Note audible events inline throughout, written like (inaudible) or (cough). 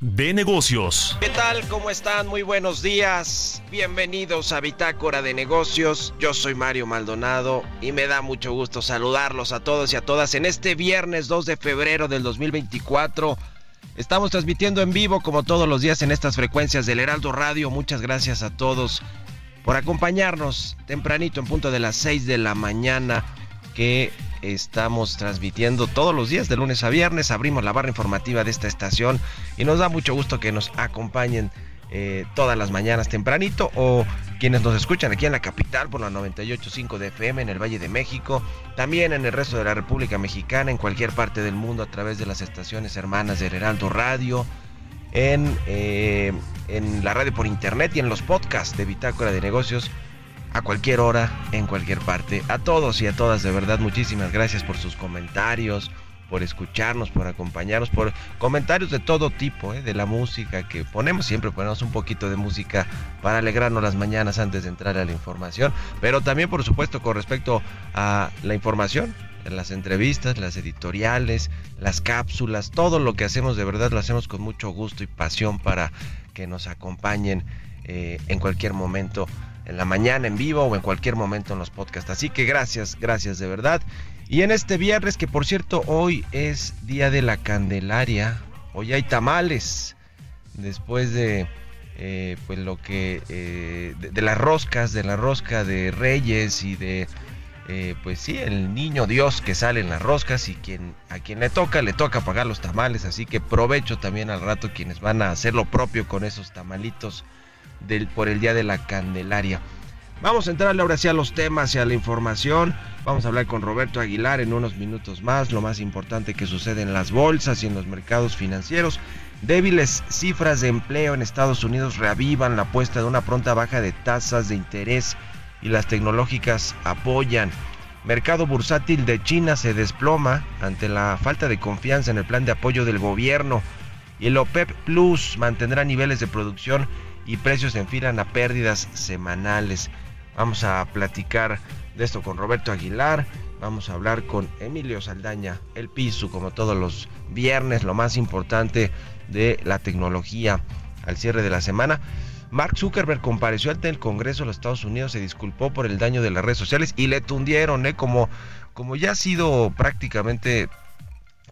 de negocios. ¿Qué tal? ¿Cómo están? Muy buenos días. Bienvenidos a Bitácora de negocios. Yo soy Mario Maldonado y me da mucho gusto saludarlos a todos y a todas en este viernes 2 de febrero del 2024. Estamos transmitiendo en vivo como todos los días en estas frecuencias del Heraldo Radio. Muchas gracias a todos por acompañarnos tempranito en punto de las 6 de la mañana que estamos transmitiendo todos los días de lunes a viernes. Abrimos la barra informativa de esta estación y nos da mucho gusto que nos acompañen eh, todas las mañanas tempranito o quienes nos escuchan aquí en la capital por la 98.5 de FM en el Valle de México, también en el resto de la República Mexicana, en cualquier parte del mundo a través de las estaciones hermanas del Heraldo Radio, en, eh, en la radio por internet y en los podcasts de Bitácora de Negocios a cualquier hora, en cualquier parte. A todos y a todas, de verdad, muchísimas gracias por sus comentarios, por escucharnos, por acompañarnos, por comentarios de todo tipo, ¿eh? de la música que ponemos. Siempre ponemos un poquito de música para alegrarnos las mañanas antes de entrar a la información. Pero también, por supuesto, con respecto a la información, las entrevistas, las editoriales, las cápsulas, todo lo que hacemos de verdad lo hacemos con mucho gusto y pasión para que nos acompañen eh, en cualquier momento en la mañana en vivo o en cualquier momento en los podcasts. Así que gracias, gracias de verdad. Y en este viernes, que por cierto hoy es Día de la Candelaria, hoy hay tamales, después de eh, pues lo que, eh, de, las roscas, de la rosca de Reyes y de, eh, pues sí, el niño Dios que sale en las roscas y quien, a quien le toca, le toca pagar los tamales, así que provecho también al rato quienes van a hacer lo propio con esos tamalitos por el Día de la Candelaria. Vamos a entrar ahora sí a los temas y a la información. Vamos a hablar con Roberto Aguilar en unos minutos más, lo más importante que sucede en las bolsas y en los mercados financieros. Débiles cifras de empleo en Estados Unidos reavivan la apuesta de una pronta baja de tasas de interés y las tecnológicas apoyan. Mercado bursátil de China se desploma ante la falta de confianza en el plan de apoyo del gobierno y el OPEP Plus mantendrá niveles de producción y precios se enfilan a pérdidas semanales. Vamos a platicar de esto con Roberto Aguilar. Vamos a hablar con Emilio Saldaña, el piso, como todos los viernes, lo más importante de la tecnología al cierre de la semana. Mark Zuckerberg compareció ante el Congreso de los Estados Unidos, se disculpó por el daño de las redes sociales y le tundieron, ¿eh? como, como ya ha sido prácticamente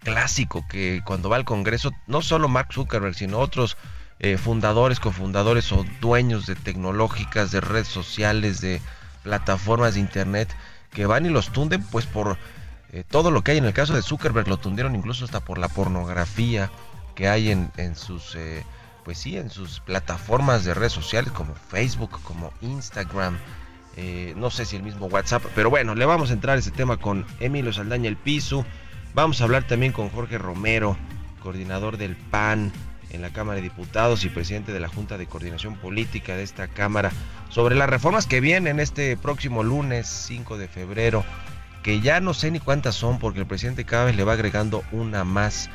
clásico que cuando va al Congreso, no solo Mark Zuckerberg, sino otros eh, fundadores, cofundadores o dueños de tecnológicas, de redes sociales, de plataformas de internet, que van y los tunden pues por eh, todo lo que hay. En el caso de Zuckerberg lo tundieron incluso hasta por la pornografía que hay en, sus... Eh, pues sí, en sus plataformas de redes sociales como Facebook, como Instagram, no sé si el mismo WhatsApp, pero bueno, le vamos a entrar a ese tema con Emilio Saldaña El Piso. Vamos a hablar también con Jorge Romero, coordinador del PAN, en la Cámara de Diputados y presidente de la Junta de Coordinación Política de esta Cámara sobre las reformas que vienen este próximo lunes 5 de febrero, que ya no sé ni cuántas son porque el presidente cada le va agregando una más.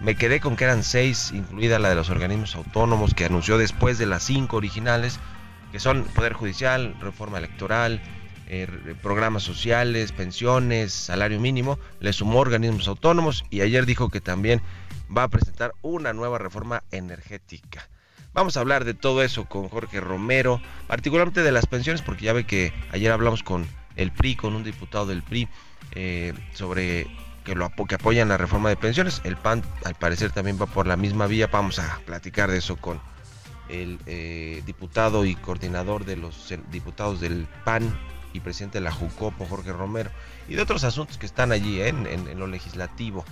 Me quedé con que eran seis, incluida la de los organismos autónomos que anunció después de las cinco originales, que son Poder Judicial, Reforma Electoral, eh, programas sociales, pensiones, salario mínimo, le sumó organismos autónomos y ayer dijo que también va a presentar una nueva reforma energética. Vamos a hablar de todo eso con Jorge Romero, particularmente de las pensiones, porque ya ve que ayer hablamos con el PRI, con un diputado del PRI, eh, sobre que, lo, apoyan la reforma de pensiones. El PAN al parecer también va por la misma vía. Vamos a platicar de eso con el eh, diputado y coordinador de los diputados del PAN y presidente de la Jucopo, Jorge Romero, y de otros asuntos que están allí ¿eh? en, lo legislativo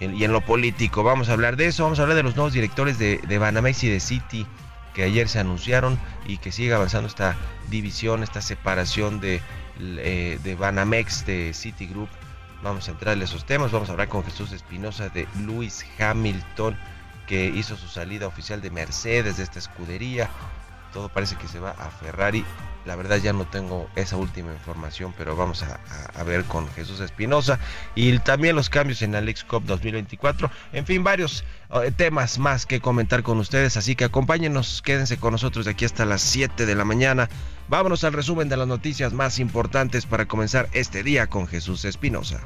y en lo político. Vamos a hablar de eso, vamos a hablar de los nuevos directores de, de Banamex y de City que ayer se anunciaron y que sigue avanzando esta división, esta separación de, eh, de Banamex, de Citigroup. Vamos a entrarle a esos temas, vamos a hablar con Jesús Espinosa de Luis Hamilton, que hizo su salida oficial de Mercedes, de esta escudería. Todo parece que se va a Ferrari la verdad ya no tengo esa última información, pero vamos a, ver con Jesús Espinosa y también los cambios en Alex Cup 2024. En fin, varios eh, temas más que comentar con ustedes, así que acompáñenos, quédense con nosotros de aquí hasta las 7 de la mañana. Vámonos al resumen de las noticias más importantes para comenzar este día con Jesús Espinosa.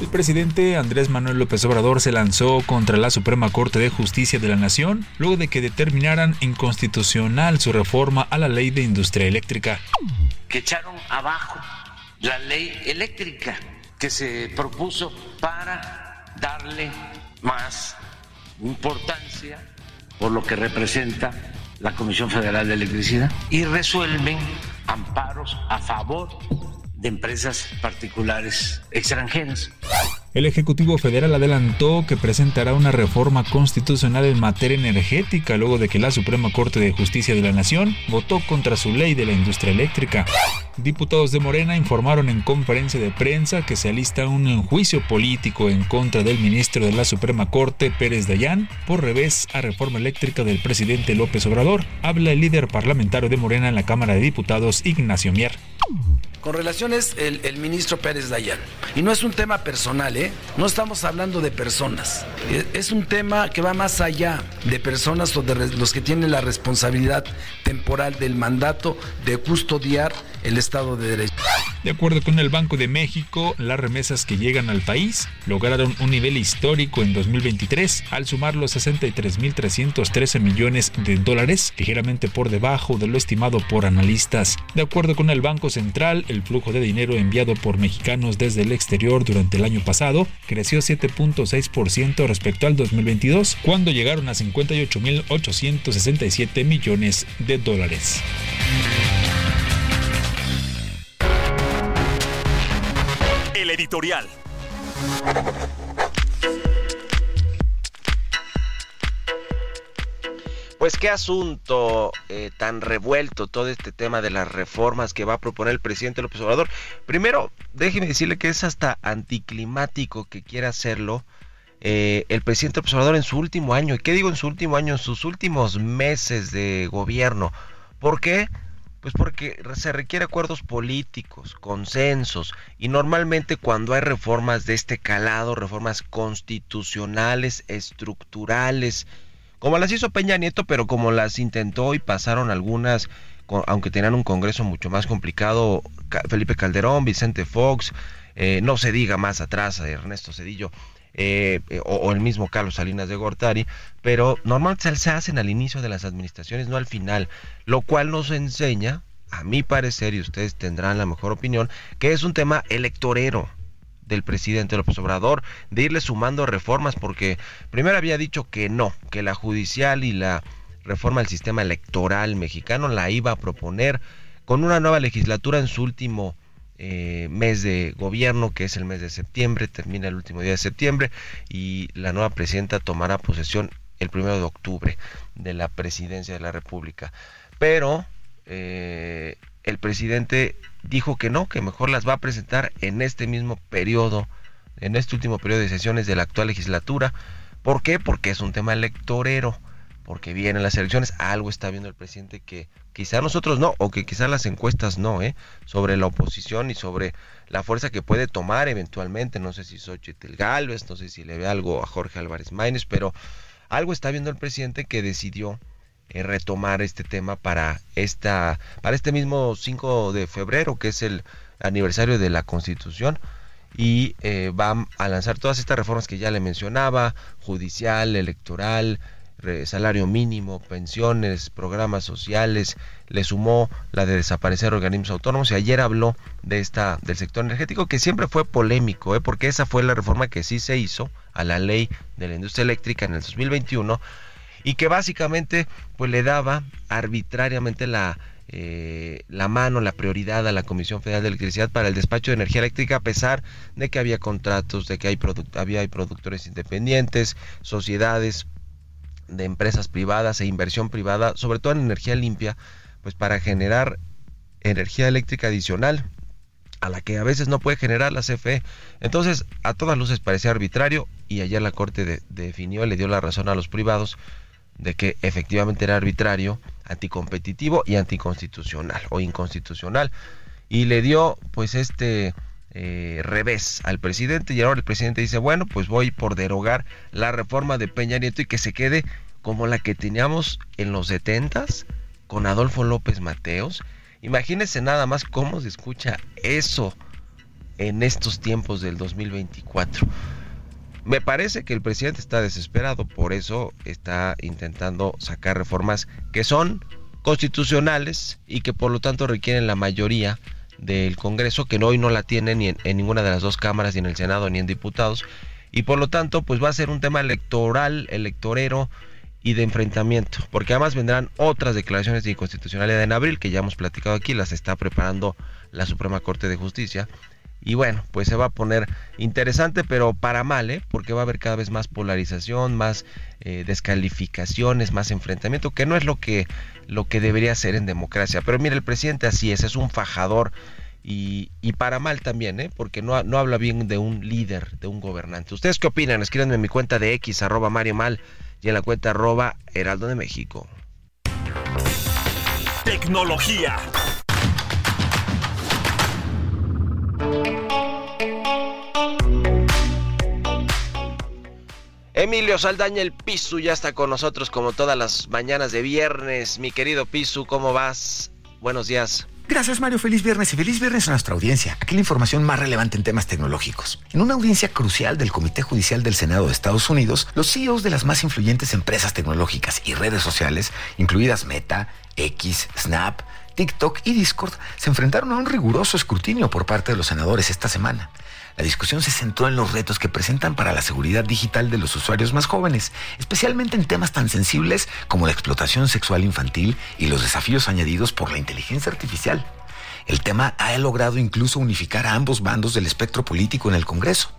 El presidente Andrés Manuel López Obrador se lanzó contra la Suprema Corte de Justicia de la Nación luego de que determinaran inconstitucional su reforma a la ley de industria eléctrica. Que echaron abajo la ley eléctrica que se propuso para darle más importancia por lo que representa la Comisión Federal de Electricidad y resuelven amparos a favor de empresas particulares extranjeras. El Ejecutivo Federal adelantó que presentará una reforma constitucional en materia energética luego de que la Suprema Corte de Justicia de la Nación votó contra su ley de la industria eléctrica. Diputados de Morena informaron en conferencia de prensa que se alista un juicio político en contra del ministro de la Suprema Corte, Pérez Dayán, por revés a reforma eléctrica del presidente López Obrador. Habla el líder parlamentario de Morena en la Cámara de Diputados, Ignacio Mier. Con relaciones el, el ministro Pérez Dayán. Y no es un tema personal, ¿eh? No estamos hablando de personas. Es un tema que va más allá de personas o de los que tienen la responsabilidad temporal del mandato de custodiar el Estado de Derecho. De acuerdo con el Banco de México, las remesas que llegan al país lograron un nivel histórico en 2023 al sumar los 63.313 millones de dólares, ligeramente por debajo de lo estimado por analistas. De acuerdo con el Banco Central, el flujo de dinero enviado por mexicanos desde el exterior durante el año pasado creció 7.6% respecto al 2022, cuando llegaron a 58.867 millones de dólares. El editorial. Pues qué asunto eh, tan revuelto todo este tema de las reformas que va a proponer el presidente López Obrador. Primero, déjeme decirle que es hasta anticlimático que quiera hacerlo eh, el presidente López Obrador en su último año. ¿Y qué digo en su último año? En sus últimos meses de gobierno. ¿Por qué? Pues porque se requiere acuerdos políticos, consensos, y normalmente cuando hay reformas de este calado, reformas constitucionales, estructurales, como las hizo Peña Nieto, pero como las intentó y pasaron algunas, aunque tenían un Congreso mucho más complicado, Felipe Calderón, Vicente Fox, eh, no se diga más atrás, Ernesto Cedillo. Eh, eh, o, el mismo Carlos Salinas de Gortari, pero normalmente se hacen al inicio de las administraciones, no al final, lo cual nos enseña, a mi parecer, y ustedes tendrán la mejor opinión, que es un tema electorero del presidente López Obrador de irle sumando reformas porque primero había dicho que no, que la judicial y la reforma del sistema electoral mexicano la iba a proponer con una nueva legislatura en su último eh, mes de gobierno, que es el mes de septiembre, termina el último día de septiembre y la nueva presidenta tomará posesión el primero de octubre de la presidencia de la República. Pero eh, el presidente dijo que no, que mejor las va a presentar en este mismo periodo, en este último periodo de sesiones de la actual legislatura. ¿Por qué? Porque es un tema electorero, porque vienen las elecciones, algo está viendo el presidente que quizá nosotros no, o que quizá las encuestas no, ¿eh? sobre la oposición y sobre la fuerza que puede tomar eventualmente, no sé si Xochitl Galvez, no sé si le ve algo a Jorge Álvarez Maínez, pero algo está viendo el presidente que decidió eh, retomar este tema para esta para este mismo 5 de febrero que es el aniversario de la Constitución y eh, va a lanzar todas estas reformas que ya le mencionaba judicial electoral salario mínimo pensiones programas sociales le sumó la de desaparecer organismos autónomos y ayer habló de esta del sector energético que siempre fue polémico ¿eh? porque esa fue la reforma que sí se hizo a la ley de la industria eléctrica en el 2021 y que básicamente pues le daba arbitrariamente la eh, la mano, la prioridad a la Comisión Federal de Electricidad para el despacho de energía eléctrica, a pesar de que había contratos, de que hay había hay productores independientes, sociedades de empresas privadas e inversión privada, sobre todo en energía limpia, pues para generar energía eléctrica adicional a la que a veces no puede generar la CFE. Entonces, a todas luces parecía arbitrario y ayer la Corte definió, le dio la razón a los privados de que efectivamente era arbitrario, anticompetitivo y anticonstitucional o inconstitucional. Y le dio pues este eh, revés al presidente y ahora el presidente dice, bueno, pues voy por derogar la reforma de Peña Nieto y que se quede como la que teníamos en los setentas con Adolfo López Mateos. Imagínense nada más cómo se escucha eso en estos tiempos del 2024. Me parece que el presidente está desesperado, por eso está intentando sacar reformas que son constitucionales y que por lo tanto requieren la mayoría del Congreso, que hoy no la tiene ni en, ninguna de las dos cámaras, ni en el Senado, ni en diputados, y por lo tanto pues va a ser un tema electoral, electorero y de enfrentamiento, porque además vendrán otras declaraciones de inconstitucionalidad en abril, que ya hemos platicado aquí, las está preparando la Suprema Corte de Justicia, y bueno, pues se va a poner interesante, pero para mal, ¿eh? porque va a haber cada vez más polarización, más eh, descalificaciones, más enfrentamiento, que no es lo que, lo que debería ser en democracia. Pero mire, el presidente así es, es un fajador y, y para mal también, ¿eh? porque no, no habla bien de un líder, de un gobernante. ¿Ustedes qué opinan? Escríbanme en mi cuenta de X, arroba Mario Mal, y en la cuenta arroba Heraldo de México. Tecnología. Emilio Saldaña, el Pisu, ya está con nosotros como todas las mañanas de viernes. Mi querido Pisu, ¿cómo vas? Buenos días. Gracias Mario, feliz viernes y feliz viernes a nuestra audiencia. Aquí la información más relevante en temas tecnológicos. En una audiencia crucial del Comité Judicial del Senado de Estados Unidos, los CEOs de las más influyentes empresas tecnológicas y redes sociales, incluidas Meta, X, Snap, TikTok y Discord, se enfrentaron a un riguroso escrutinio por parte de los senadores esta semana. La discusión se centró en los retos que presentan para la seguridad digital de los usuarios más jóvenes, especialmente en temas tan sensibles como la explotación sexual infantil y los desafíos añadidos por la inteligencia artificial. El tema ha logrado incluso unificar a ambos bandos del espectro político en el Congreso.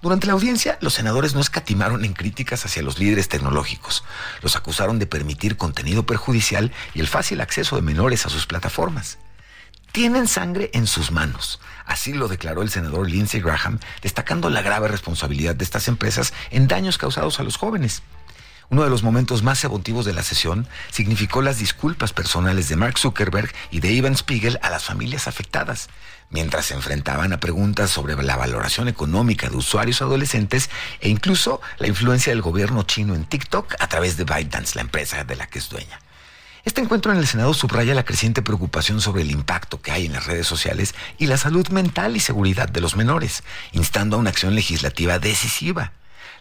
Durante la audiencia, los senadores no escatimaron en críticas hacia los líderes tecnológicos. Los acusaron de permitir contenido perjudicial y el fácil acceso de menores a sus plataformas. Tienen sangre en sus manos. Así lo declaró el senador Lindsey Graham, destacando la grave responsabilidad de estas empresas en daños causados a los jóvenes. Uno de los momentos más emotivos de la sesión significó las disculpas personales de Mark Zuckerberg y de Ivan Spiegel a las familias afectadas, mientras se enfrentaban a preguntas sobre la valoración económica de usuarios adolescentes e incluso la influencia del gobierno chino en TikTok a través de ByteDance, la empresa de la que es dueña. Este encuentro en el Senado subraya la creciente preocupación sobre el impacto que hay en las redes sociales y la salud mental y seguridad de los menores, instando a una acción legislativa decisiva.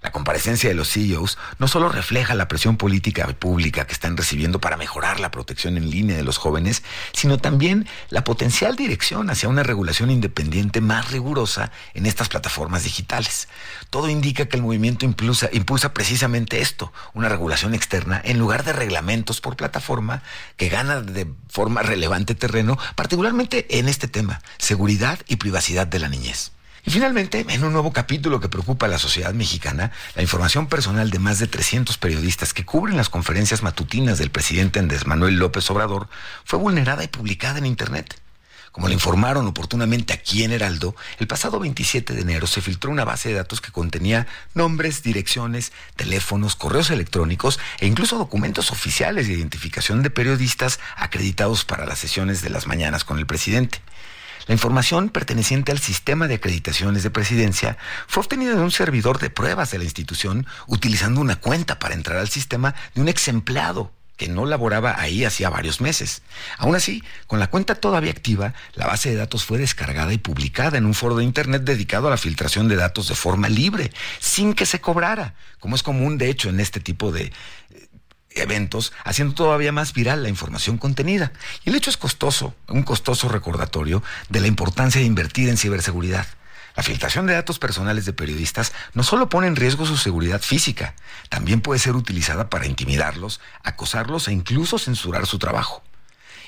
La comparecencia de los CEOs no solo refleja la presión política pública que están recibiendo para mejorar la protección en línea de los jóvenes, sino también la potencial dirección hacia una regulación independiente más rigurosa en estas plataformas digitales. Todo indica que el movimiento impulsa, impulsa precisamente esto, una regulación externa en lugar de reglamentos por plataforma que gana de forma relevante terreno, particularmente en este tema, seguridad y privacidad de la niñez. Y finalmente, en un nuevo capítulo que preocupa a la sociedad mexicana, la información personal de más de 300 periodistas que cubren las conferencias matutinas del presidente Andrés Manuel López Obrador fue vulnerada y publicada en Internet. Como le informaron oportunamente aquí en Heraldo, el pasado 27 de enero se filtró una base de datos que contenía nombres, direcciones, teléfonos, correos electrónicos e incluso documentos oficiales de identificación de periodistas acreditados para las sesiones de las mañanas con el presidente. La información perteneciente al sistema de acreditaciones de presidencia fue obtenida de un servidor de pruebas de la institución utilizando una cuenta para entrar al sistema de un ex empleado que no laboraba ahí hacía varios meses. Aún así, con la cuenta todavía activa, la base de datos fue descargada y publicada en un foro de Internet dedicado a la filtración de datos de forma libre, sin que se cobrara, como es común de hecho en este tipo de eventos, haciendo todavía más viral la información contenida. Y el hecho es costoso, un costoso recordatorio de la importancia de invertir en ciberseguridad. La filtración de datos personales de periodistas no solo pone en riesgo su seguridad física, también puede ser utilizada para intimidarlos, acosarlos e incluso censurar su trabajo.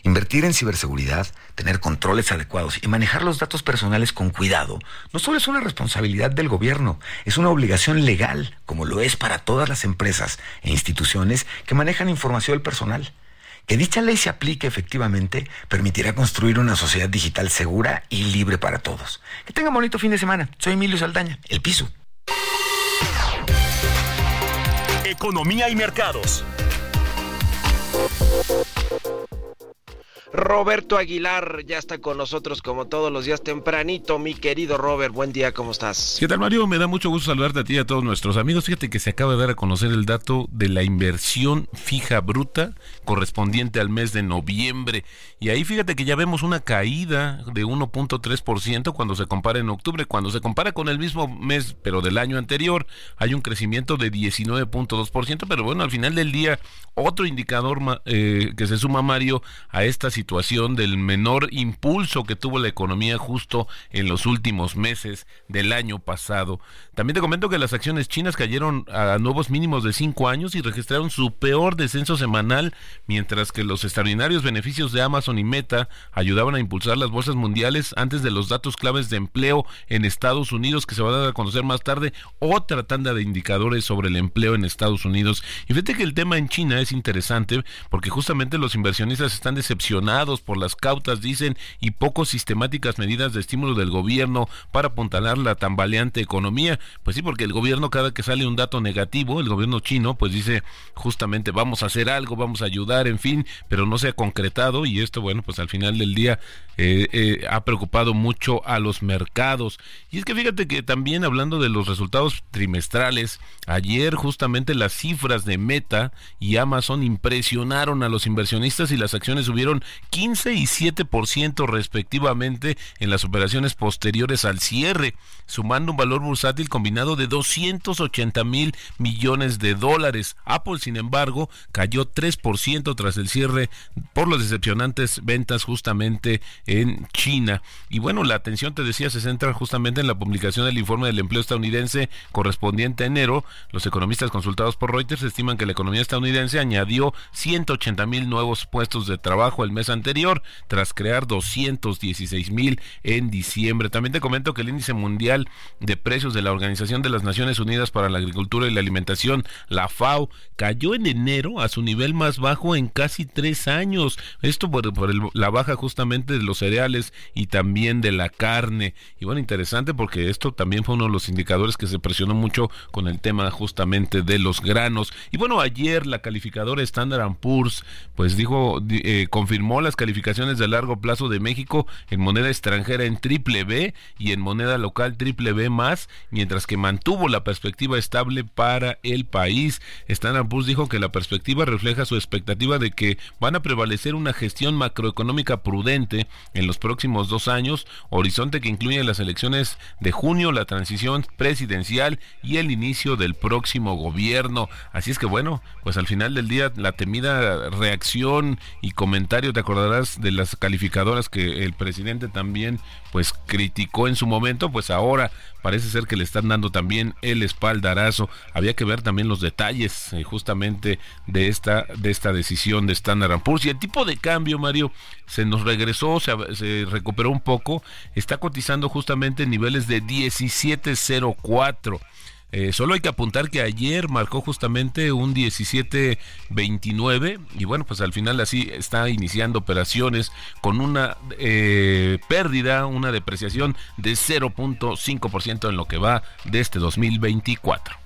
Invertir en ciberseguridad, tener controles adecuados y manejar los datos personales con cuidado no solo es una responsabilidad del gobierno, es una obligación legal, como lo es para todas las empresas e instituciones que manejan información del personal. Que dicha ley se aplique efectivamente permitirá construir una sociedad digital segura y libre para todos. Que tenga bonito fin de semana. Soy Emilio Saldaña, El Piso. Economía y mercados. Roberto Aguilar ya está con nosotros como todos los días tempranito. Mi querido Robert, buen día, ¿cómo estás? ¿Qué tal Mario? Me da mucho gusto saludarte a ti y a todos nuestros amigos. Fíjate que se acaba de dar a conocer el dato de la inversión fija bruta correspondiente al mes de noviembre. Y ahí fíjate que ya vemos una caída de 1.3% cuando se compara en octubre. Cuando se compara con el mismo mes, pero del año anterior, hay un crecimiento de 19.2%. Pero bueno, al final del día, otro indicador eh, que se suma, Mario, a esta situación situación del menor impulso que tuvo la economía justo en los últimos meses del año pasado. También te comento que las acciones chinas cayeron a nuevos mínimos de cinco años y registraron su peor descenso semanal, mientras que los extraordinarios beneficios de Amazon y Meta ayudaban a impulsar las bolsas mundiales antes de los datos claves de empleo en Estados Unidos que se van a dar a conocer más tarde, otra tanda de indicadores sobre el empleo en Estados Unidos. Y fíjate que el tema en China es interesante porque justamente los inversionistas están decepcionados por las cautas, dicen, y poco sistemáticas medidas de estímulo del gobierno para apuntalar la tambaleante economía. Pues sí, porque el gobierno cada que sale un dato negativo, el gobierno chino, pues dice justamente vamos a hacer algo, vamos a ayudar, en fin, pero no se ha concretado y esto, bueno, pues al final del día eh, eh, ha preocupado mucho a los mercados. Y es que fíjate que también hablando de los resultados trimestrales, ayer justamente las cifras de Meta y Amazon impresionaron a los inversionistas y las acciones subieron 15 y 7% respectivamente en las operaciones posteriores al cierre, sumando un valor bursátil combinado de 280 mil millones de dólares. Apple, sin embargo, cayó 3% tras el cierre por las decepcionantes ventas justamente en China. Y bueno, la atención, te decía, se centra justamente en la publicación del informe del empleo estadounidense correspondiente a enero. Los economistas consultados por Reuters estiman que la economía estadounidense añadió 180 mil nuevos puestos de trabajo el mes anterior, tras crear 216 mil en diciembre. También te comento que el índice mundial de precios de la Organización de las Naciones Unidas para la Agricultura y la Alimentación, la FAO, cayó en enero a su nivel más bajo en casi tres años. Esto por, la baja justamente de los cereales y también de la carne. Y bueno, interesante porque esto también fue uno de los indicadores que se presionó mucho con el tema justamente de los granos. Y bueno, ayer la calificadora Standard Poor's pues dijo, eh, confirmó las calificaciones de largo plazo de México en moneda extranjera en triple B y en moneda local triple B más, mientras que mantuvo la perspectiva estable para el país. Standard Poor's dijo que la perspectiva refleja su expectativa de que van a prevalecer una gestión macroeconómica prudente en los próximos dos años, horizonte que incluye las elecciones de junio, la transición presidencial y el inicio del próximo gobierno. Así es que bueno, pues al final del día la temida reacción y comentario, te acordarás de las calificadoras que el presidente también pues criticó en su momento, pues ahora parece ser que le están dando también el espaldarazo. Había que ver también los detalles eh, justamente de esta de esta decisión de Standard Poor's y el tipo de cambio, Mario, se nos regresó, se, se recuperó un poco, está cotizando justamente en niveles de 1704. Eh, solo hay que apuntar que ayer marcó justamente un 17-29 y bueno, pues al final así está iniciando operaciones con una eh, pérdida, una depreciación de 0.5% en lo que va de este 2024.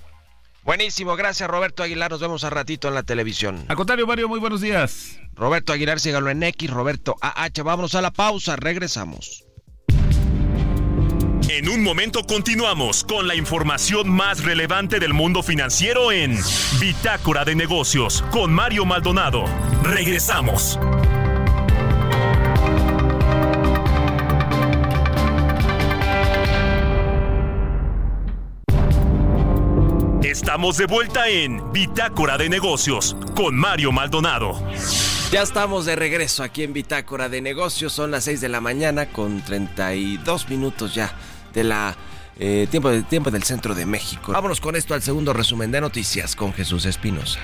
Buenísimo, gracias Roberto Aguilar, nos vemos a ratito en la televisión. Al contrario, Mario, muy buenos días. Roberto Aguilar, sígalo en X, Roberto AH, vámonos a la pausa, regresamos. En un momento continuamos con la información más relevante del mundo financiero en Bitácora de Negocios con Mario Maldonado. Regresamos. Estamos de vuelta en Bitácora de Negocios con Mario Maldonado. Ya estamos de regreso aquí en Bitácora de Negocios. Son las 6 de la mañana con 32 minutos ya de la eh, tiempo, tiempo del centro de México. Vámonos con esto al segundo resumen de noticias con Jesús Espinosa.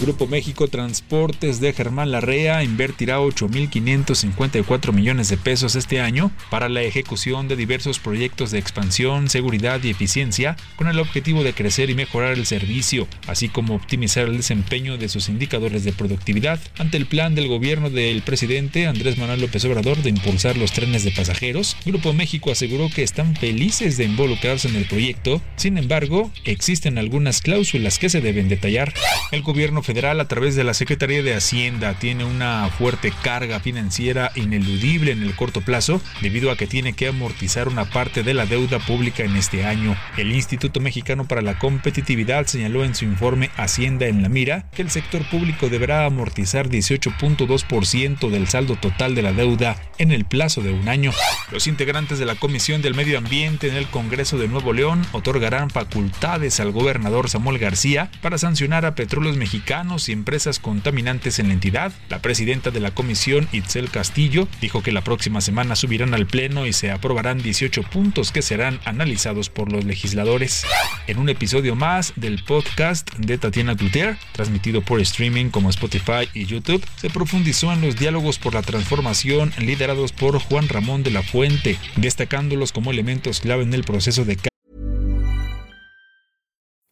Grupo México Transportes de Germán Larrea invertirá 8.554 millones de pesos este año para la ejecución de diversos proyectos de expansión, seguridad y eficiencia con el objetivo de crecer y mejorar el servicio, así como optimizar el desempeño de sus indicadores de productividad ante el plan del gobierno del presidente Andrés Manuel López Obrador de impulsar los trenes de pasajeros. Grupo México aseguró que están felices de involucrarse en el proyecto, sin embargo, existen algunas cláusulas que se deben detallar. El gobierno federal a través de la Secretaría de Hacienda tiene una fuerte carga financiera ineludible en el corto plazo debido a que tiene que amortizar una parte de la deuda pública en este año. El Instituto Mexicano para la Competitividad señaló en su informe Hacienda en la mira que el sector público deberá amortizar 18.2% del saldo total de la deuda en el plazo de un año. Los integrantes de la Comisión del Medio Ambiente en el Congreso de Nuevo León otorgarán facultades al gobernador Samuel García para sancionar a petróleos mexicanos y empresas contaminantes en la entidad. La presidenta de la comisión, Itzel Castillo, dijo que la próxima semana subirán al Pleno y se aprobarán 18 puntos que serán analizados por los legisladores. En un episodio más del podcast de Tatiana Cloutier, transmitido por streaming como Spotify y YouTube, se profundizó en los diálogos por la transformación liderados por Juan Ramón de la Fuente, destacándolos como elementos clave en el proceso de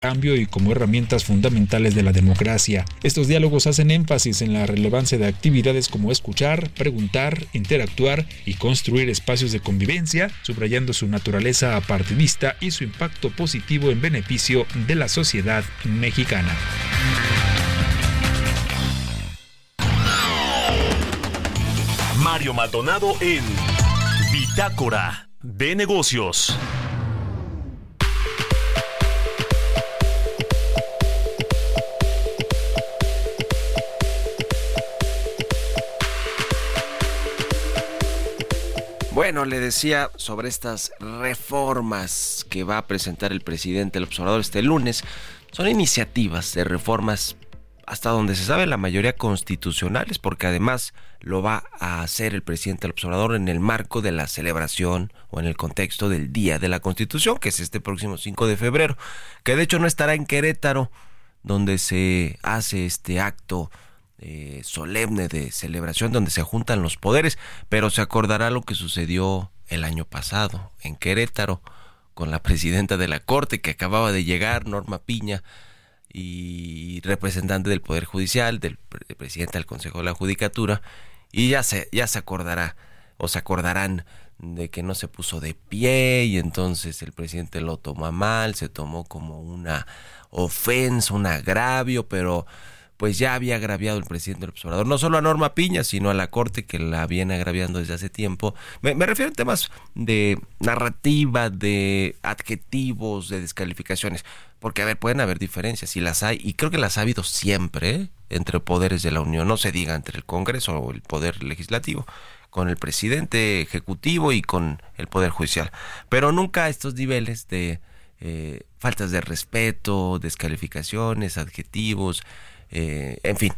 cambio y como herramientas fundamentales de la democracia. Estos diálogos hacen énfasis en la relevancia de actividades como escuchar, preguntar, interactuar y construir espacios de convivencia, subrayando su naturaleza apartidista y su impacto positivo en beneficio de la sociedad mexicana. Mario Maldonado en Bitácora de Negocios. Bueno, le decía sobre estas reformas que va a presentar el presidente el observador este lunes. Son iniciativas de reformas hasta donde se sabe la mayoría constitucionales, porque además lo va a hacer el presidente del observador en el marco de la celebración o en el contexto del Día de la Constitución, que es este próximo 5 de febrero, que de hecho no estará en Querétaro, donde se hace este acto eh, solemne de celebración donde se juntan los poderes, pero se acordará lo que sucedió el año pasado en Querétaro con la presidenta de la Corte que acababa de llegar, Norma Piña, y representante del Poder Judicial, del presidente del Consejo de la Judicatura, y ya se, ya se acordará o se acordarán de que no se puso de pie y entonces el presidente lo tomó mal, se tomó como una ofensa, un agravio, pero pues ya había agraviado el presidente del observador, no solo a Norma Piña, sino a la Corte que la viene agraviando desde hace tiempo. Me, refiero a temas de narrativa, de adjetivos, de descalificaciones, porque a ver, pueden haber diferencias, y las hay, y creo que las ha habido siempre entre poderes de la Unión, no se diga entre el Congreso o el Poder Legislativo con el presidente ejecutivo y con el Poder Judicial, pero nunca a estos niveles de eh, faltas de respeto, descalificaciones, adjetivos, eh, en fin.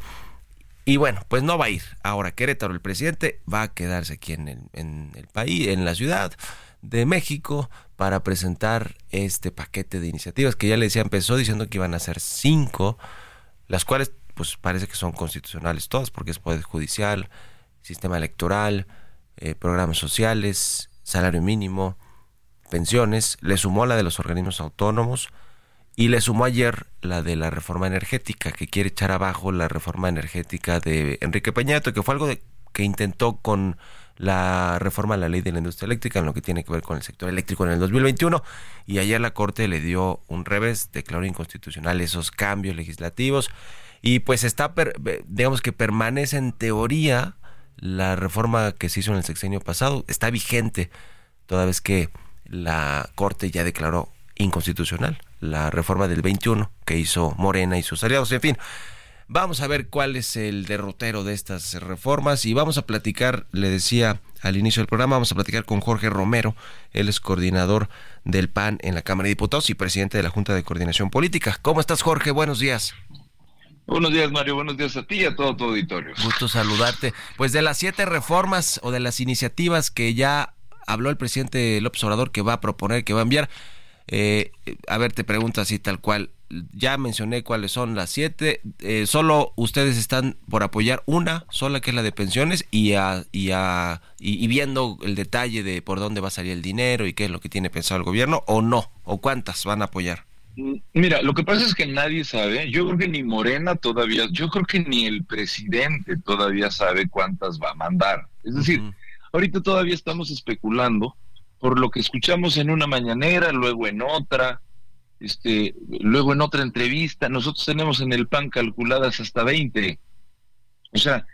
Y bueno, pues no va a ir. Ahora Querétaro, el presidente, va a quedarse aquí en el, en el país, en la ciudad de México, para presentar este paquete de iniciativas que ya le decía, empezó diciendo que iban a ser cinco, las cuales pues parece que son constitucionales todas, porque es Poder Judicial, Sistema Electoral, eh, programas sociales, salario mínimo, pensiones, le sumó la de los organismos autónomos, y le sumó ayer la de la reforma energética, que quiere echar abajo la reforma energética de Enrique Peñato, que fue algo de, que intentó con la reforma a la ley de la industria eléctrica en lo que tiene que ver con el sector eléctrico en el 2021 y ayer la Corte le dio un revés, declaró inconstitucional esos cambios legislativos y pues está, digamos que permanece en teoría la reforma que se hizo en el sexenio pasado, está vigente, toda vez que la Corte ya declaró inconstitucional la reforma del 21 que hizo Morena y sus aliados. En fin, vamos a ver cuál es el derrotero de estas reformas y vamos a platicar, le decía al inicio del programa, vamos a platicar con Jorge Romero, él es coordinador del PAN en la Cámara de Diputados y presidente de la Junta de Coordinación Política. ¿Cómo estás, Jorge? Buenos días. Buenos días, Mario. Buenos días a ti y a todo tu auditorio. Gusto saludarte. Pues de las siete reformas o de las iniciativas que ya habló el presidente López Obrador que va a proponer, que va a enviar, eh, a ver, te pregunto así tal cual. Ya mencioné cuáles son las siete. Eh, solo ustedes están por apoyar una sola, que es la de pensiones, y, a, y, a, y, viendo el detalle de por dónde va a salir el dinero y qué es lo que tiene pensado el gobierno, o no, o cuántas van a apoyar. Mira, lo que pasa es que nadie sabe, yo creo que ni Morena todavía, yo creo que ni el presidente todavía sabe cuántas va a mandar. Es decir, ahorita todavía estamos especulando por lo que escuchamos en una mañanera, luego en otra, este, luego en otra entrevista. Nosotros tenemos en el PAN calculadas hasta 20. O sea,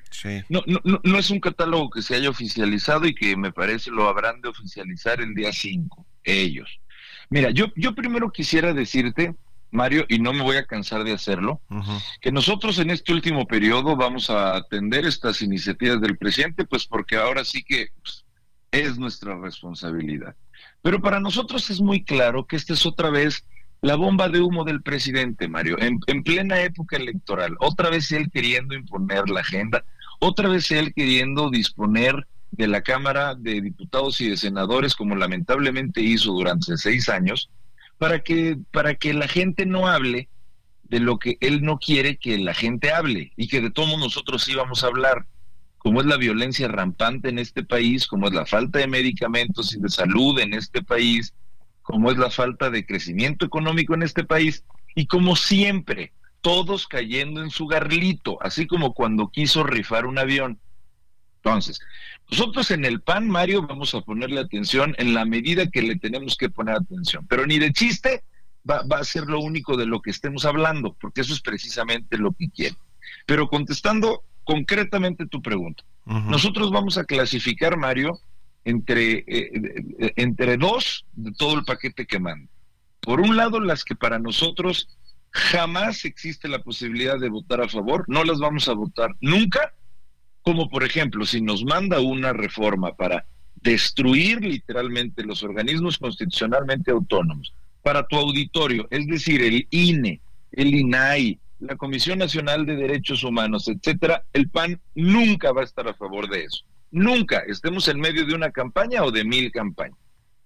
no, no, no es un catálogo que se haya oficializado y que me parece lo habrán de oficializar el día 5, ellos. Mira, yo, yo primero quisiera decirte, Mario, y no me voy a cansar de hacerlo, que nosotros en este último periodo vamos a atender estas iniciativas del presidente, pues porque ahora sí que pues, es nuestra responsabilidad. Pero para nosotros es muy claro que esta es otra vez la bomba de humo del presidente, Mario, en, en plena época electoral, otra vez él queriendo imponer la agenda, otra vez él queriendo disponer de la Cámara de Diputados y de Senadores, como lamentablemente hizo durante seis años, para que, para que la gente no hable de lo que él no quiere que la gente hable y que de todos nosotros íbamos a hablar, como es la violencia rampante en este país, como es la falta de medicamentos y de salud en este país, como es la falta de crecimiento económico en este país y como siempre, todos cayendo en su garlito, así como cuando quiso rifar un avión. Entonces, nosotros en el PAN, Mario, vamos a ponerle atención en la medida que le tenemos que poner atención, pero ni de chiste va, a ser lo único de lo que estemos hablando, porque eso es precisamente lo que quiere. Pero contestando concretamente tu pregunta, nosotros vamos a clasificar, Mario, entre, eh, eh, entre dos de todo el paquete que manda. Por un lado, las que para nosotros jamás existe la posibilidad de votar a favor, no las vamos a votar nunca, como por ejemplo, si nos manda una reforma para destruir literalmente los organismos constitucionalmente autónomos, para tu auditorio, es decir, el INE, el INAI, la Comisión Nacional de Derechos Humanos, etcétera, el PAN nunca va a estar a favor de eso. Nunca, estemos en medio de una campaña o de mil campañas.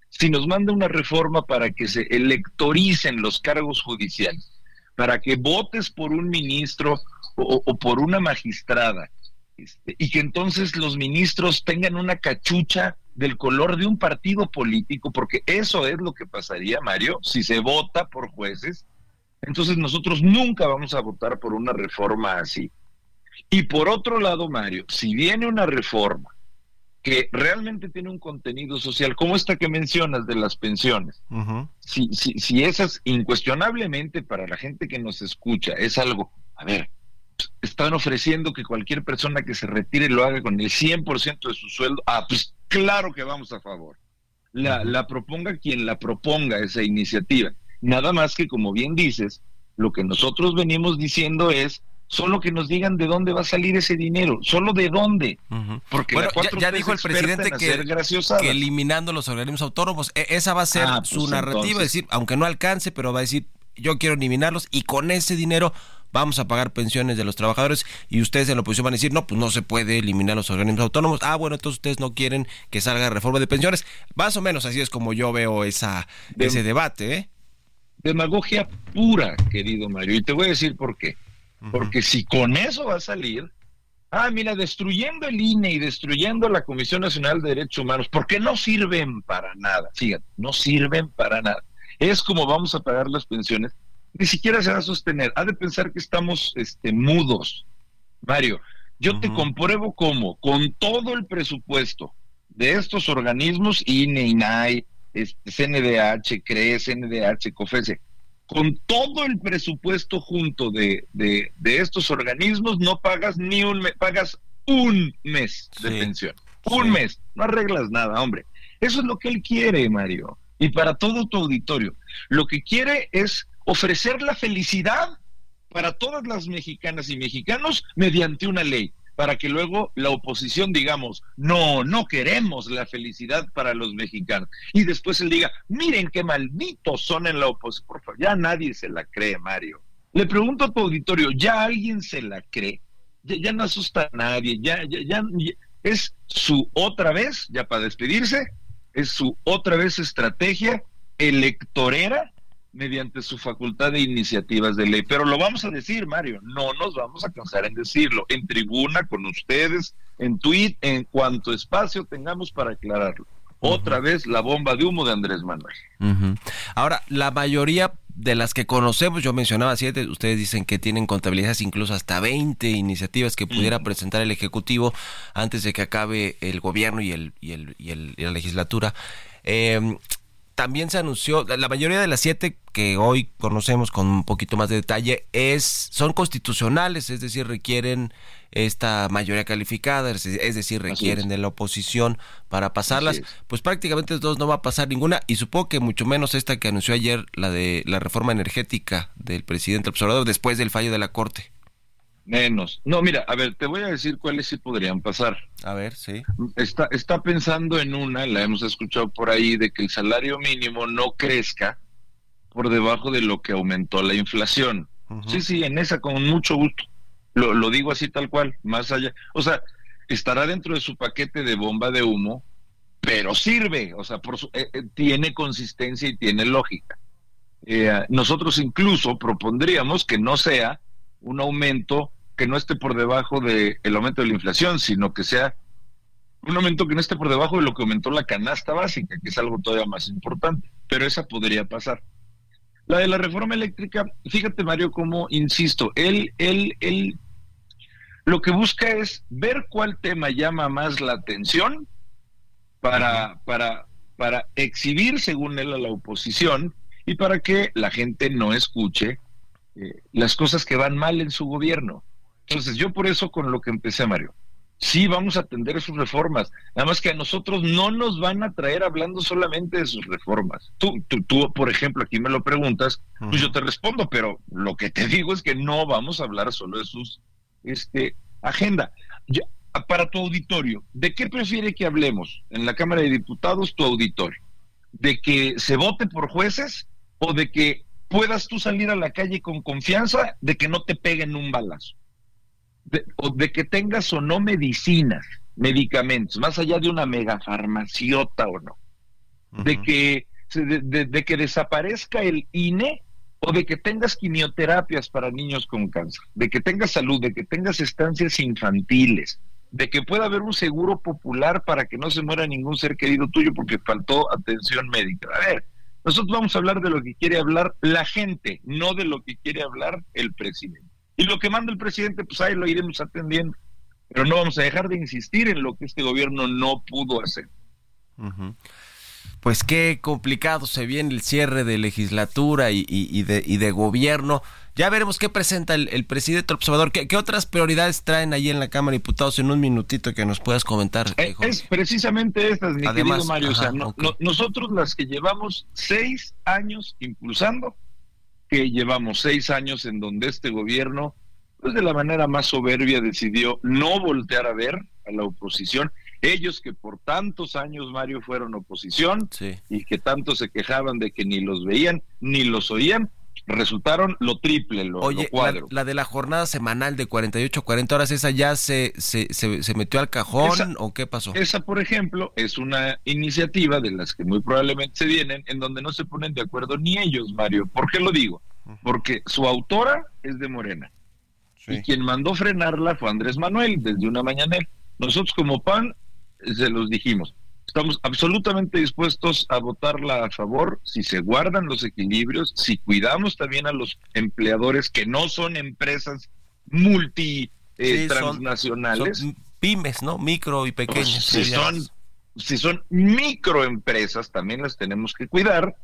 Si nos manda una reforma para que se electoricen los cargos judiciales, para que votes por un ministro o, por una magistrada este, y que entonces los ministros tengan una cachucha del color de un partido político, porque eso es lo que pasaría, Mario, si se vota por jueces. Entonces nosotros nunca vamos a votar por una reforma así. Y por otro lado, Mario, si viene una reforma que realmente tiene un contenido social, como esta que mencionas de las pensiones, si, si, si esas incuestionablemente para la gente que nos escucha es algo, a ver, están ofreciendo que cualquier persona que se retire lo haga con el 100% de su sueldo. Ah, pues claro que vamos a favor. La, la proponga quien la proponga esa iniciativa. Nada más que, como bien dices, lo que nosotros venimos diciendo es solo que nos digan de dónde va a salir ese dinero, solo de dónde. Porque ya, dijo el presidente que, que, eliminando los organismos autónomos, e, esa va a ser ah, su pues narrativa, es decir, aunque no alcance, pero va a decir, yo quiero eliminarlos y con ese dinero vamos a pagar pensiones de los trabajadores y ustedes en la oposición van a decir, no, pues no se puede eliminar los organismos autónomos. Ah, bueno, entonces ustedes no quieren que salga reforma de pensiones. Más o menos así es como yo veo esa, ese debate. ¿eh? Demagogia pura, querido Mario. Y te voy a decir por qué. Porque si con eso va a salir, ah, mira, destruyendo el INE y destruyendo la Comisión Nacional de Derechos Humanos, porque no sirven para nada. Fíjate, no sirven para nada. Es como vamos a pagar las pensiones ni siquiera se va a sostener. Ha de pensar que estamos este, mudos. Mario, yo te compruebo cómo, con todo el presupuesto de estos organismos, INE, INAI, este, CNDH, CRE, CNDH, COFESE, con todo el presupuesto junto de, de, estos organismos, no pagas ni un mes, pagas un mes de pensión. Un mes. No arreglas nada, hombre. Eso es lo que él quiere, Mario. Y para todo tu auditorio. Lo que quiere es ofrecer la felicidad para todas las mexicanas y mexicanos mediante una ley para que luego la oposición digamos, no, no queremos la felicidad para los mexicanos. Y después él diga, miren qué malditos son en la oposición. Por favor, ya nadie se la cree, Mario. Le pregunto a tu auditorio, ¿ya alguien se la cree? Ya, no asusta a nadie, ya, ya, ya, es su otra vez, ya para despedirse, es su otra vez estrategia electorera mediante su facultad de iniciativas de ley. Pero lo vamos a decir, Mario, no nos vamos a cansar en decirlo, en tribuna, con ustedes, en tweet, en cuanto espacio tengamos para aclararlo. Otra vez la bomba de humo de Andrés Manuel. Ahora, la mayoría de las que conocemos, yo mencionaba siete, ustedes dicen que tienen contabilidades incluso hasta 20 iniciativas que pudiera presentar el Ejecutivo antes de que acabe el gobierno y, el, y, el, y, el, y la legislatura. Eh, también se anunció, la mayoría de las siete que hoy conocemos con un poquito más de detalle es son constitucionales, es decir, requieren esta mayoría calificada, es decir, requieren de la oposición para pasarlas. Pues prácticamente dos no va a pasar ninguna y supongo que mucho menos esta que anunció ayer, la de la reforma energética del presidente observador después del fallo de la Corte. Menos. No, mira, a ver, te voy a decir cuáles sí podrían pasar. A ver, sí. Está, está pensando en una, la hemos escuchado por ahí, de que el salario mínimo no crezca por debajo de lo que aumentó la inflación. Sí, sí, en esa con mucho gusto. Lo, lo digo así tal cual, más allá. O sea, estará dentro de su paquete de bomba de humo, pero sirve, o sea, por eh, eh, tiene consistencia y tiene lógica. Eh, nosotros incluso propondríamos que no sea un aumento que no esté por debajo del aumento de la inflación, sino que sea un aumento que no esté por debajo de lo que aumentó la canasta básica, que es algo todavía más importante, pero esa podría pasar. La de la reforma eléctrica, fíjate Mario, como insisto, él, él, él, lo que busca es ver cuál tema llama más la atención para, para, para exhibir, según él, a la oposición y para que la gente no escuche eh, las cosas que van mal en su gobierno. Entonces, yo por eso con lo que empecé, Mario, sí vamos a atender sus reformas, nada más que a nosotros no nos van a traer hablando solamente de sus reformas. Tú, tú, tú por ejemplo, aquí me lo preguntas, pues yo te respondo, pero lo que te digo es que no vamos a hablar solo de sus este, agenda. para tu auditorio, ¿de qué prefiere que hablemos en la Cámara de Diputados tu auditorio? ¿De que se vote por jueces o de que puedas tú salir a la calle con confianza de que no te peguen un balazo? De, o de que tengas o no medicinas, medicamentos, más allá de una megafarmaciota o no, de que de, que desaparezca el INE o de que tengas quimioterapias para niños con cáncer, de que tengas salud, de que tengas estancias infantiles, de que pueda haber un seguro popular para que no se muera ningún ser querido tuyo porque faltó atención médica. A ver, nosotros vamos a hablar de lo que quiere hablar la gente, no de lo que quiere hablar el presidente. Y lo que manda el presidente, pues ahí lo iremos atendiendo. Pero no vamos a dejar de insistir en lo que este gobierno no pudo hacer. Pues qué complicado se viene el cierre de legislatura y, de, y de, gobierno. Ya veremos qué presenta el, presidente observador. ¿Qué, otras prioridades traen ahí en la Cámara de Diputados en un minutito que nos puedas comentar? Eh, es, precisamente estas, mi querido Mario. nosotros las que llevamos seis años impulsando que llevamos seis años en donde este gobierno, pues de la manera más soberbia, decidió no voltear a ver a la oposición. Ellos que por tantos años, Mario, fueron oposición y que tanto se quejaban de que ni los veían ni los oían, resultaron lo triple, lo, Oye, La, de la jornada semanal de 48 40 horas, ¿esa ya se, se, se, metió al cajón o qué pasó? Esa, por ejemplo, es una iniciativa de las que muy probablemente se vienen en donde no se ponen de acuerdo ni ellos, Mario. ¿Por qué lo digo? Porque su autora es de Morena. Y quien mandó frenarla fue Andrés Manuel desde una mañana. Nosotros como PAN se los dijimos, Estamos absolutamente dispuestos a votarla a favor si se guardan los equilibrios, si cuidamos también a los empleadores que no son empresas multi eh, transnacionales. pymes, ¿no? Micro y pequeñas. si son si son microempresas también las tenemos que cuidar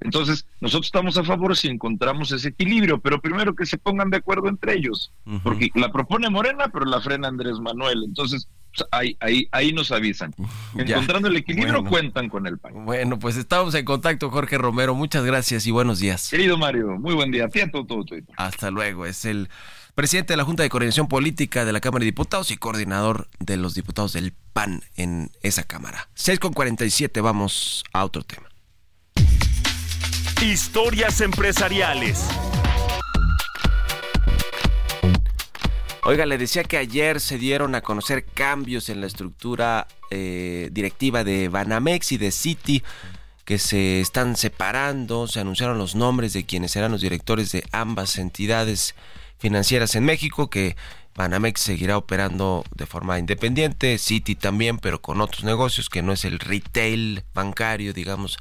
Entonces, nosotros estamos a favor si encontramos ese equilibrio, pero primero que se pongan de acuerdo entre ellos, porque la propone Morena, pero la frena Andrés Manuel. Entonces, pues, ahí, ahí, ahí nos avisan. (laughs) Encontrando el equilibrio, cuentan con el PAN. Bueno, pues estamos en contacto, Jorge Romero. Muchas gracias y buenos días. Querido Mario, muy buen día. todo, todo, todo. Hasta luego. Es el presidente de la Junta de Coordinación Política de la Cámara de Diputados y coordinador de los diputados del PAN en esa Cámara. 6 con 47, vamos a otro tema. Historias empresariales. Oiga, le decía que ayer se dieron a conocer cambios en la estructura eh, directiva de Banamex y de Citi que se están separando, se anunciaron los nombres de quienes serán los directores de ambas entidades financieras en México, que Banamex seguirá operando de forma independiente, Citi también, pero con otros negocios que no es el retail bancario, digamos,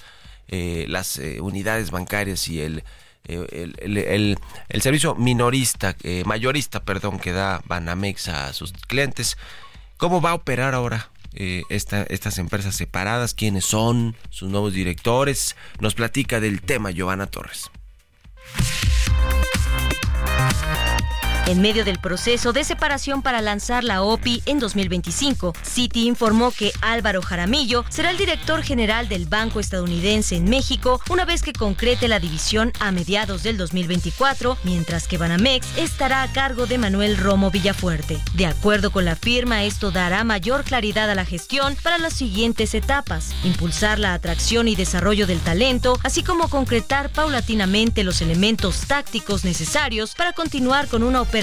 eh, las eh, unidades bancarias y el, eh, el, el, servicio minorista, mayorista, perdón, que da Banamex a sus clientes. ¿Cómo va a operar ahora esta, estas empresas separadas? ¿Quiénes son sus nuevos directores? Nos platica del tema Giovanna Torres. En medio del proceso de separación para lanzar la OPI en 2025, Citi informó que Álvaro Jaramillo será el director general del Banco Estadounidense en México una vez que concrete la división a mediados del 2024, mientras que Banamex estará a cargo de Manuel Romo Villafuerte. De acuerdo con la firma, esto dará mayor claridad a la gestión para las siguientes etapas, impulsar la atracción y desarrollo del talento, así como concretar paulatinamente los elementos tácticos necesarios para continuar con una operación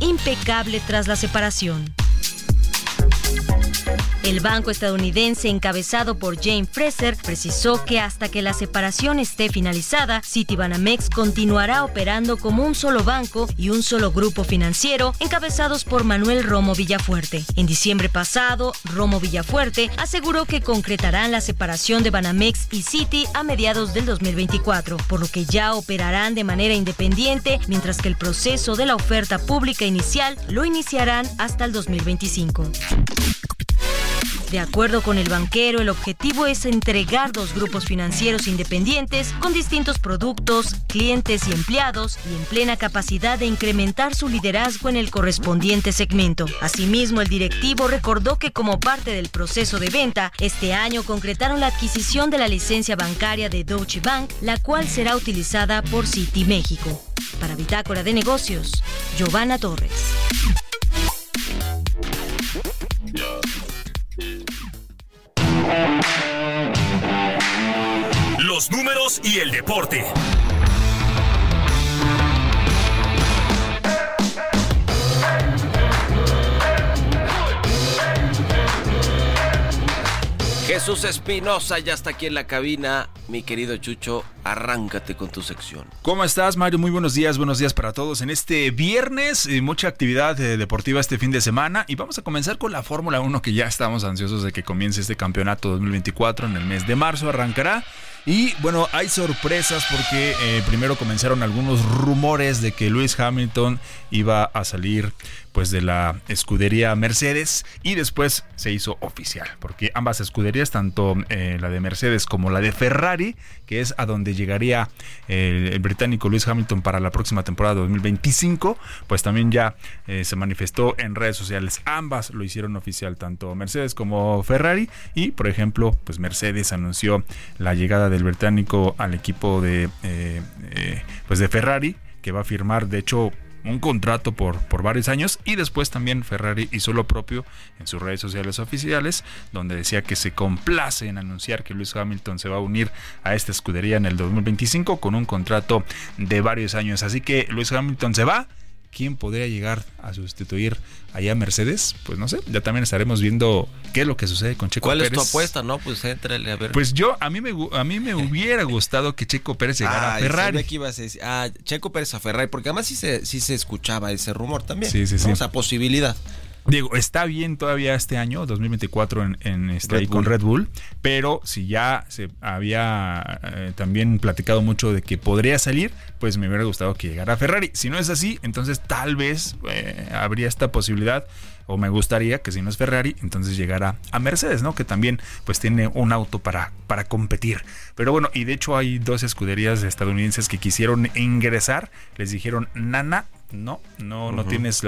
impecable tras la separación. El banco estadounidense encabezado por Jane Fraser precisó que hasta que la separación esté finalizada, Citibanamex continuará operando como un solo banco y un solo grupo financiero encabezados por Manuel Romo Villafuerte. En diciembre pasado, Romo Villafuerte aseguró que concretarán la separación de Banamex y Citi a mediados del 2024, por lo que ya operarán de manera independiente, mientras que el proceso de la oferta pública inicial lo iniciarán hasta el 2025. De acuerdo con el banquero, el objetivo es entregar dos grupos financieros independientes con distintos productos, clientes y empleados y en plena capacidad de incrementar su liderazgo en el correspondiente segmento. Asimismo, el directivo recordó que como parte del proceso de venta, este año concretaron la adquisición de la licencia bancaria de Deutsche Bank, la cual será utilizada por Citi México. Para Bitácora de Negocios, Giovanna Torres. Y el deporte. Jesús Espinosa ya está aquí en la cabina. Mi querido Chucho, arráncate con tu sección. ¿Cómo estás, Mario? Muy buenos días, buenos días para todos. En este viernes, eh, mucha actividad eh, deportiva este fin de semana y vamos a comenzar con la Fórmula 1 que ya estamos ansiosos de que comience este campeonato 2024 en el mes de marzo. Arrancará y bueno, hay sorpresas porque eh, primero comenzaron algunos rumores de que Lewis Hamilton iba a salir pues de la escudería Mercedes y después se hizo oficial porque ambas escuderías, tanto la de Mercedes como la de Ferrari, que es a donde llegaría el, británico Lewis Hamilton para la próxima temporada 2025, pues también ya eh, se manifestó en redes sociales. Ambas lo hicieron oficial, tanto Mercedes como Ferrari y por ejemplo, pues Mercedes anunció la llegada de del británico al equipo de, eh, eh, pues de Ferrari, que va a firmar, de hecho, un contrato por, por varios años y después también Ferrari hizo lo propio en sus redes sociales oficiales donde decía que se complace en anunciar que Lewis Hamilton se va a unir a esta escudería en el 2025 con un contrato de varios años. Así que Lewis Hamilton se va quién podría llegar a sustituir allá a Mercedes, pues no sé, ya también estaremos viendo qué es lo que sucede con Checo Pérez. ¿Cuál es tu apuesta, no? Pues éntrale a ver. Pues yo, a mí me, a mí me (laughs) hubiera gustado que Checo Pérez llegara a Ferrari. Aquí ibas a decir, ah, Checo Pérez a Ferrari, porque además sí se, sí se escuchaba ese rumor también. Sí, sí, sí. Esa posibilidad. Digo, está bien todavía este año, 2024, en, en este, con Red Bull, pero si ya se había eh, también platicado mucho de que podría salir, pues me hubiera gustado que llegara Ferrari. Si no es así, entonces tal vez eh, habría esta posibilidad o me gustaría que si no es Ferrari, entonces llegara a Mercedes, ¿no? Que también pues tiene un auto para, para competir. Pero bueno, y de hecho hay dos escuderías estadounidenses que quisieron ingresar, les dijeron, nana, no, no, no tienes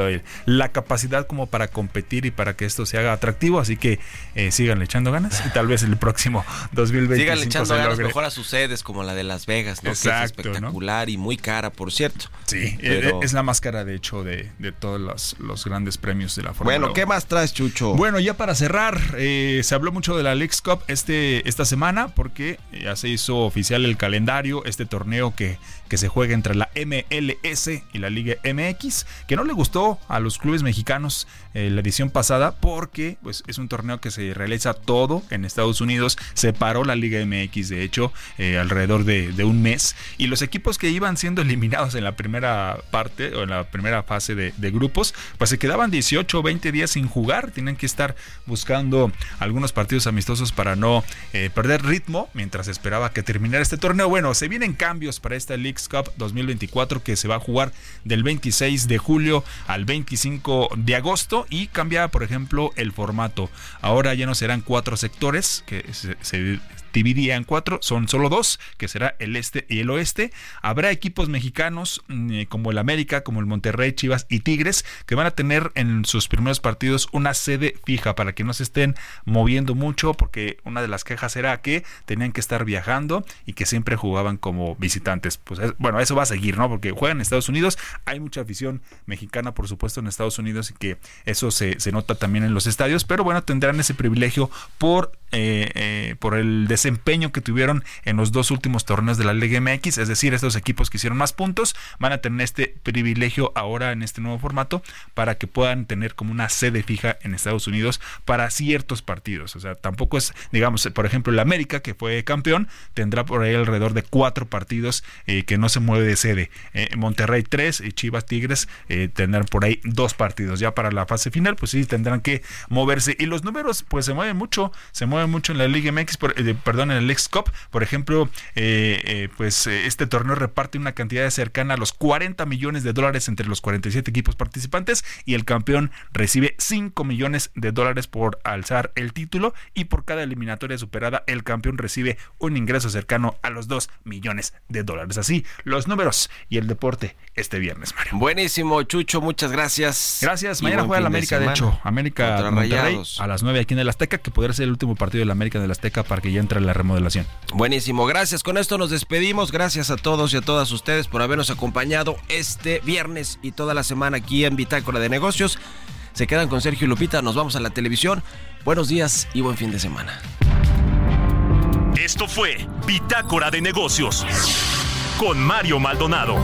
la, capacidad como para competir y para que esto se haga atractivo, así que eh, sigan echando ganas y tal vez el próximo (laughs) 2025 sigan echando ganas mejor a sus sedes como la de Las Vegas, ¿no? Exacto, que es espectacular y muy cara, por cierto. Sí, eh, es la más cara de hecho de, todos los, los, grandes premios de la Fórmula Bueno, ¿qué más traes, Chucho? Bueno, ya para cerrar, eh, se habló mucho de la Lex Cup este, esta semana porque ya se hizo oficial el calendario, este torneo que, que se juega entre la MLS y la Liga MX, que no le gustó a los clubes mexicanos eh, la edición pasada porque pues, es un torneo que se realiza todo en Estados Unidos, se paró la Liga MX de hecho eh, alrededor de, un mes. Y los equipos que iban siendo (laughs) eliminados en la primera parte o en la primera fase de, grupos, pues se quedaban 18 o 20 días sin jugar, tienen que estar buscando algunos partidos amistosos para no eh, perder ritmo mientras esperaba que terminara este torneo. Bueno, se vienen cambios para esta Leagues Cup 2024 que se va a jugar del 26 de julio al 25 de agosto y cambia, por ejemplo, el formato. Ahora ya no serán cuatro sectores que se, se dividía en cuatro, son solo dos, que será el este y el oeste. Habrá equipos mexicanos mm, eh, como el América, como el Monterrey, Chivas y Tigres, que van a tener en sus primeros partidos una sede fija para que no se estén moviendo mucho, porque una de las quejas era que tenían que estar viajando y que siempre jugaban como visitantes. Pues bueno, eso va a seguir, ¿no? Porque juegan en Estados Unidos, hay mucha afición mexicana, por supuesto, en Estados Unidos y que eso se, se nota también en los estadios, pero bueno, tendrán ese privilegio por eh, eh, por el desempeño que tuvieron en los dos últimos torneos de la Liga MX, es decir, estos equipos que hicieron más puntos van a tener este privilegio ahora en este nuevo formato para que puedan tener como una sede fija en Estados Unidos para ciertos partidos. O sea, tampoco es, digamos, por ejemplo, el América, que fue campeón, tendrá por ahí alrededor de cuatro partidos eh, que no se mueve de sede. Monterrey tres y Chivas Tigres tendrán por ahí dos partidos. Ya para la fase final, pues sí, tendrán que moverse. Y los números, pues se mueven mucho, se mueven mucho en la Liga MX, eh, perdón, en el X Cup. Por ejemplo, eh, eh, pues este torneo reparte una cantidad cercana a los 40 millones de dólares entre los 47 equipos participantes y el campeón recibe 5 millones de dólares por alzar el título y por cada eliminatoria superada el campeón recibe un ingreso cercano a los 2 millones de dólares. Así, los números y el deporte este viernes, Mario. Buenísimo, Chucho, muchas gracias. Gracias. Mañana juega el América, de, hecho. América Monterrey a las 9 aquí en el Azteca, que podría ser el último partido de la América de la Azteca para que ya entre la remodelación. Buenísimo, gracias. Con esto nos despedimos. Gracias a todos y a todas ustedes por habernos acompañado este viernes y toda la semana aquí en Bitácora de Negocios. Se quedan con Sergio y Lupita, nos vamos a la televisión. Buenos días y buen fin de semana. Esto fue Bitácora de Negocios con Mario Maldonado.